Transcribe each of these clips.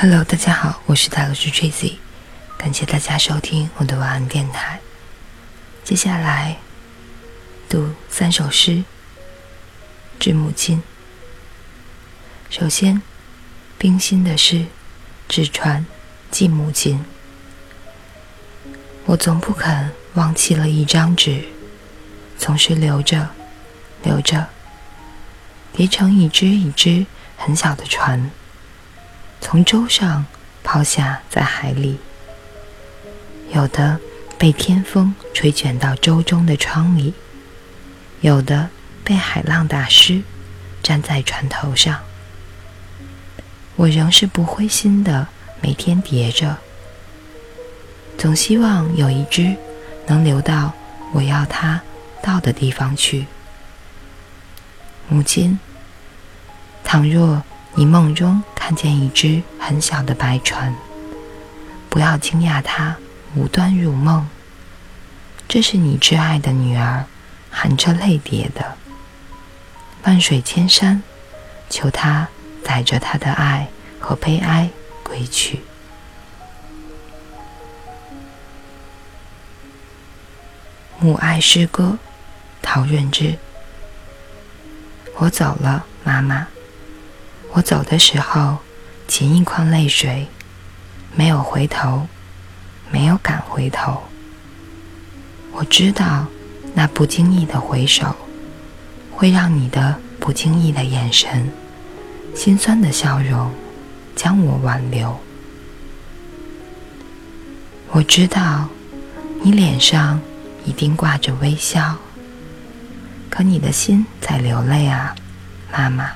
Hello，大家好，我是大老师 Tracy，感谢大家收听我的晚安电台。接下来读三首诗《致母亲》。首先，冰心的诗《纸船寄母亲》。我总不肯忘记了一张纸，总是留着，留着，叠成一只一只很小的船。从舟上抛下，在海里，有的被天风吹卷到舟中的窗里，有的被海浪打湿，站在船头上。我仍是不灰心的，每天叠着，总希望有一只能流到我要它到的地方去。母亲，倘若你梦中。看见一只很小的白船，不要惊讶它无端入梦。这是你挚爱的女儿，含着泪叠的。万水千山，求他载着他的爱和悲哀归去。母爱诗歌，陶润之。我走了，妈妈。我走的时候，噙一眶泪水，没有回头，没有敢回头。我知道，那不经意的回首，会让你的不经意的眼神、心酸的笑容，将我挽留。我知道，你脸上一定挂着微笑，可你的心在流泪啊，妈妈。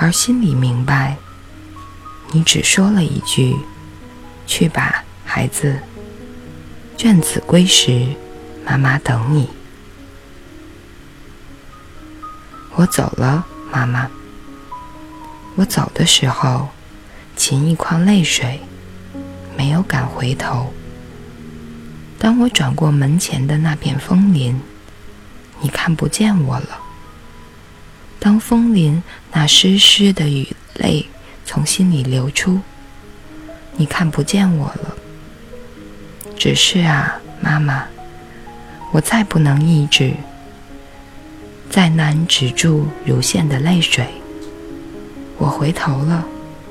而心里明白，你只说了一句：“去吧，孩子。卷子归时，妈妈等你。”我走了，妈妈。我走的时候，噙一眶泪水，没有敢回头。当我转过门前的那片枫林，你看不见我了。当枫林那湿湿的雨泪从心里流出，你看不见我了。只是啊，妈妈，我再不能抑制，再难止住如线的泪水。我回头了，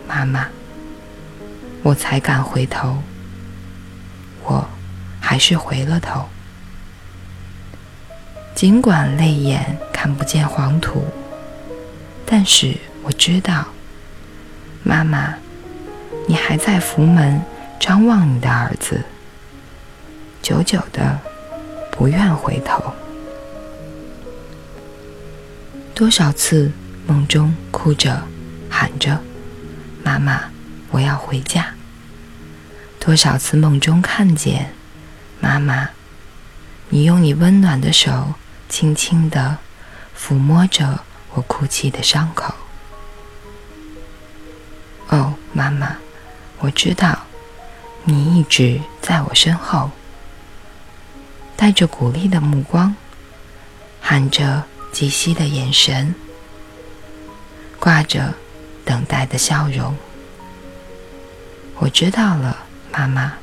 妈妈，我才敢回头。我还是回了头，尽管泪眼看不见黄土。但是我知道，妈妈，你还在福门张望你的儿子，久久的不愿回头。多少次梦中哭着喊着：“妈妈，我要回家。”多少次梦中看见妈妈，你用你温暖的手轻轻的抚摸着。我哭泣的伤口。哦，妈妈，我知道，你一直在我身后，带着鼓励的目光，含着极息的眼神，挂着等待的笑容。我知道了，妈妈，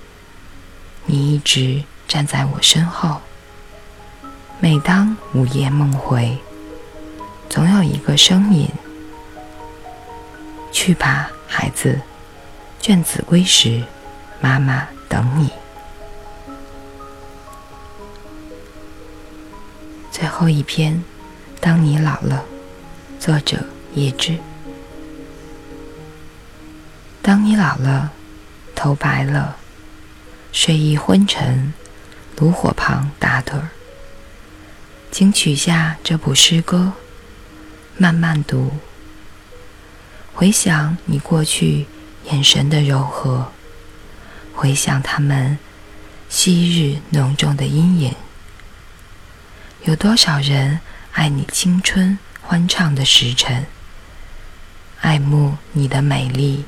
你一直站在我身后。每当午夜梦回。总有一个声音：“去吧，孩子，卷子归时，妈妈等你。”最后一篇，当你老了，作者叶芝。当你老了，头白了，睡意昏沉，炉火旁打盹儿，请取下这部诗歌。慢慢读，回想你过去眼神的柔和，回想他们昔日浓重的阴影。有多少人爱你青春欢畅的时辰，爱慕你的美丽，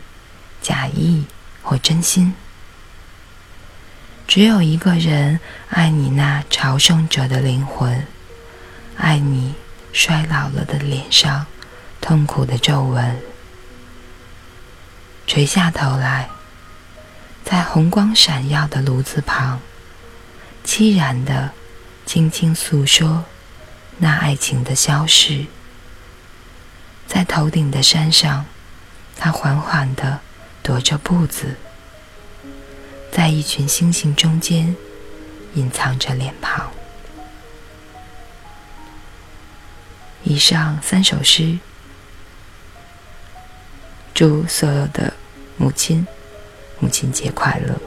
假意或真心？只有一个人爱你那朝圣者的灵魂，爱你。衰老了的脸上，痛苦的皱纹。垂下头来，在红光闪耀的炉子旁，凄然的轻轻诉说那爱情的消逝。在头顶的山上，他缓缓的踱着步子，在一群星星中间隐藏着脸庞。以上三首诗，祝所有的母亲母亲节快乐！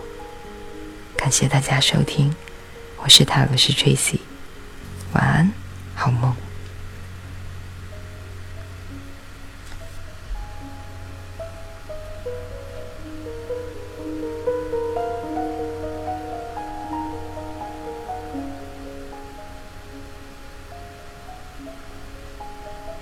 感谢大家收听，我是塔罗斯 Tracy，晚安，好梦。